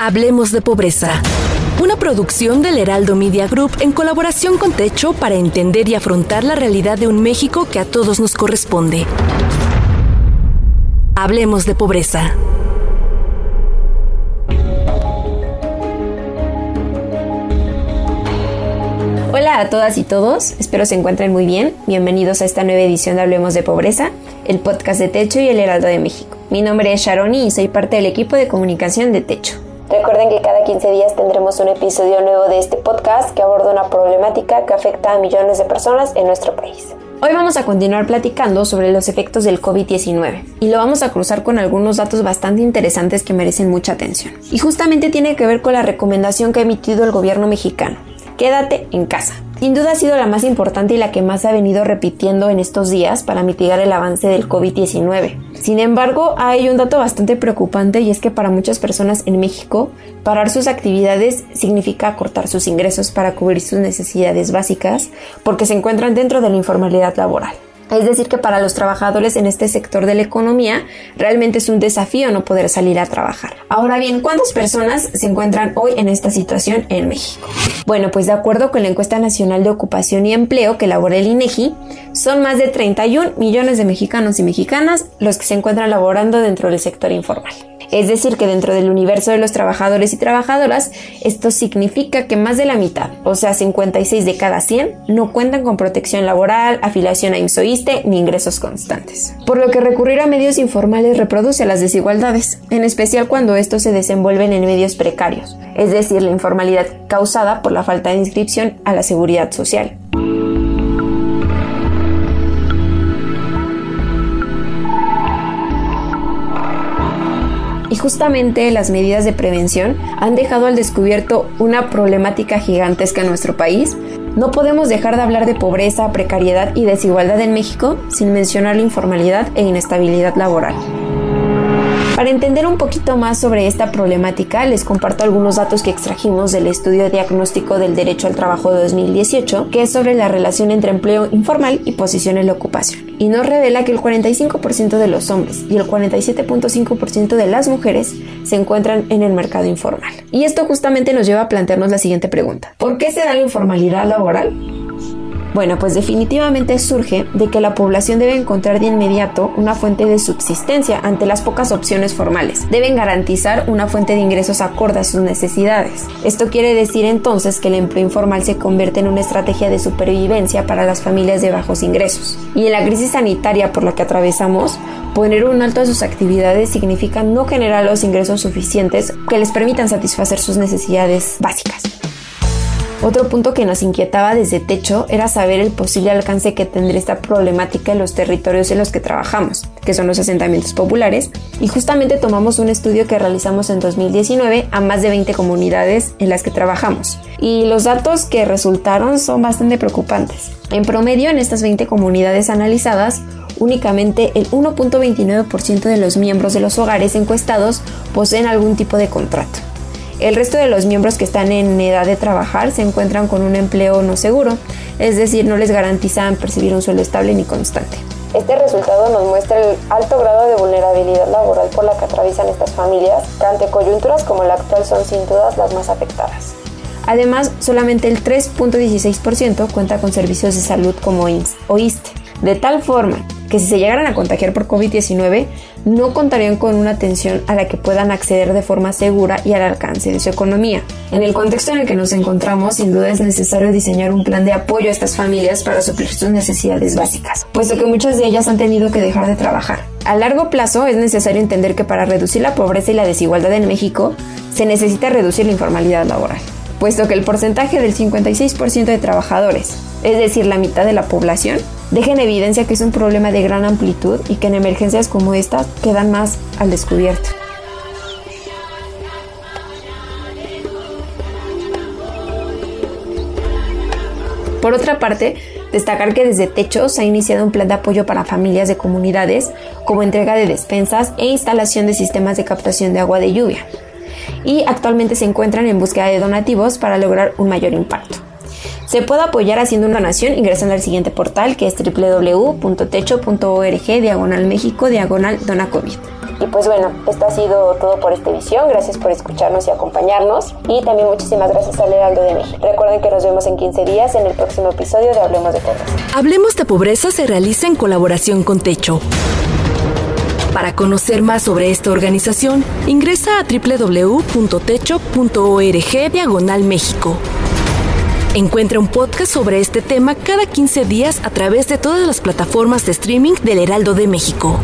Hablemos de pobreza. Una producción del Heraldo Media Group en colaboración con Techo para entender y afrontar la realidad de un México que a todos nos corresponde. Hablemos de pobreza. Hola a todas y todos, espero se encuentren muy bien. Bienvenidos a esta nueva edición de Hablemos de Pobreza, el podcast de Techo y el Heraldo de México. Mi nombre es Sharoni y soy parte del equipo de comunicación de Techo. Recuerden que cada 15 días tendremos un episodio nuevo de este podcast que aborda una problemática que afecta a millones de personas en nuestro país. Hoy vamos a continuar platicando sobre los efectos del COVID-19 y lo vamos a cruzar con algunos datos bastante interesantes que merecen mucha atención. Y justamente tiene que ver con la recomendación que ha emitido el gobierno mexicano. Quédate en casa. Sin duda ha sido la más importante y la que más ha venido repitiendo en estos días para mitigar el avance del COVID-19. Sin embargo, hay un dato bastante preocupante y es que para muchas personas en México, parar sus actividades significa cortar sus ingresos para cubrir sus necesidades básicas porque se encuentran dentro de la informalidad laboral. Es decir, que para los trabajadores en este sector de la economía realmente es un desafío no poder salir a trabajar. Ahora bien, ¿cuántas personas se encuentran hoy en esta situación en México? Bueno, pues de acuerdo con la encuesta nacional de ocupación y empleo que elabora el INEGI, son más de 31 millones de mexicanos y mexicanas los que se encuentran laborando dentro del sector informal. Es decir, que dentro del universo de los trabajadores y trabajadoras, esto significa que más de la mitad, o sea, 56 de cada 100, no cuentan con protección laboral, afiliación a IMSOISTE ni ingresos constantes. Por lo que recurrir a medios informales reproduce las desigualdades, en especial cuando estos se desenvuelven en medios precarios, es decir, la informalidad causada por la falta de inscripción a la seguridad social. Y justamente las medidas de prevención han dejado al descubierto una problemática gigantesca en nuestro país. No podemos dejar de hablar de pobreza, precariedad y desigualdad en México sin mencionar la informalidad e inestabilidad laboral. Para entender un poquito más sobre esta problemática, les comparto algunos datos que extrajimos del estudio diagnóstico del derecho al trabajo de 2018, que es sobre la relación entre empleo informal y posición en la ocupación. Y nos revela que el 45% de los hombres y el 47.5% de las mujeres se encuentran en el mercado informal. Y esto justamente nos lleva a plantearnos la siguiente pregunta. ¿Por qué se da la informalidad laboral? Bueno, pues definitivamente surge de que la población debe encontrar de inmediato una fuente de subsistencia ante las pocas opciones formales. Deben garantizar una fuente de ingresos acorde a sus necesidades. Esto quiere decir entonces que el empleo informal se convierte en una estrategia de supervivencia para las familias de bajos ingresos. Y en la crisis sanitaria por la que atravesamos, poner un alto a sus actividades significa no generar los ingresos suficientes que les permitan satisfacer sus necesidades básicas. Otro punto que nos inquietaba desde Techo era saber el posible alcance que tendría esta problemática en los territorios en los que trabajamos, que son los asentamientos populares, y justamente tomamos un estudio que realizamos en 2019 a más de 20 comunidades en las que trabajamos. Y los datos que resultaron son bastante preocupantes. En promedio, en estas 20 comunidades analizadas, únicamente el 1.29% de los miembros de los hogares encuestados poseen algún tipo de contrato. El resto de los miembros que están en edad de trabajar se encuentran con un empleo no seguro, es decir, no les garantizan percibir un sueldo estable ni constante. Este resultado nos muestra el alto grado de vulnerabilidad laboral por la que atraviesan estas familias, que ante coyunturas como la actual son sin dudas las más afectadas. Además, solamente el 3.16% cuenta con servicios de salud como IMSS o ISTE, de tal forma que si se llegaran a contagiar por COVID-19, no contarían con una atención a la que puedan acceder de forma segura y al alcance de su economía. En el contexto en el que nos encontramos, sin duda es necesario diseñar un plan de apoyo a estas familias para suplir sus necesidades básicas, puesto que muchas de ellas han tenido que dejar de trabajar. A largo plazo es necesario entender que para reducir la pobreza y la desigualdad en México, se necesita reducir la informalidad laboral, puesto que el porcentaje del 56% de trabajadores, es decir, la mitad de la población, deja en evidencia que es un problema de gran amplitud y que en emergencias como esta quedan más al descubierto. Por otra parte, destacar que desde Techo se ha iniciado un plan de apoyo para familias de comunidades, como entrega de despensas e instalación de sistemas de captación de agua de lluvia. Y actualmente se encuentran en búsqueda de donativos para lograr un mayor impacto. Se puede apoyar haciendo una donación ingresando al siguiente portal que es www.techo.org diagonal México diagonal dona COVID. Y pues bueno, esto ha sido todo por esta edición. Gracias por escucharnos y acompañarnos. Y también muchísimas gracias al Heraldo de México. Recuerden que nos vemos en 15 días en el próximo episodio de Hablemos de Pobreza. Hablemos de Pobreza se realiza en colaboración con Techo. Para conocer más sobre esta organización, ingresa a www.techo.org diagonal México. Encuentra un podcast sobre este tema cada 15 días a través de todas las plataformas de streaming del Heraldo de México.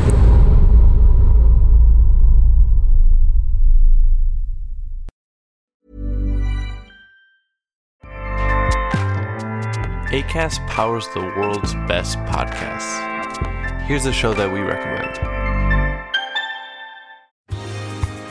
ACAST powers the world's best podcasts. Here's a show that we recommend.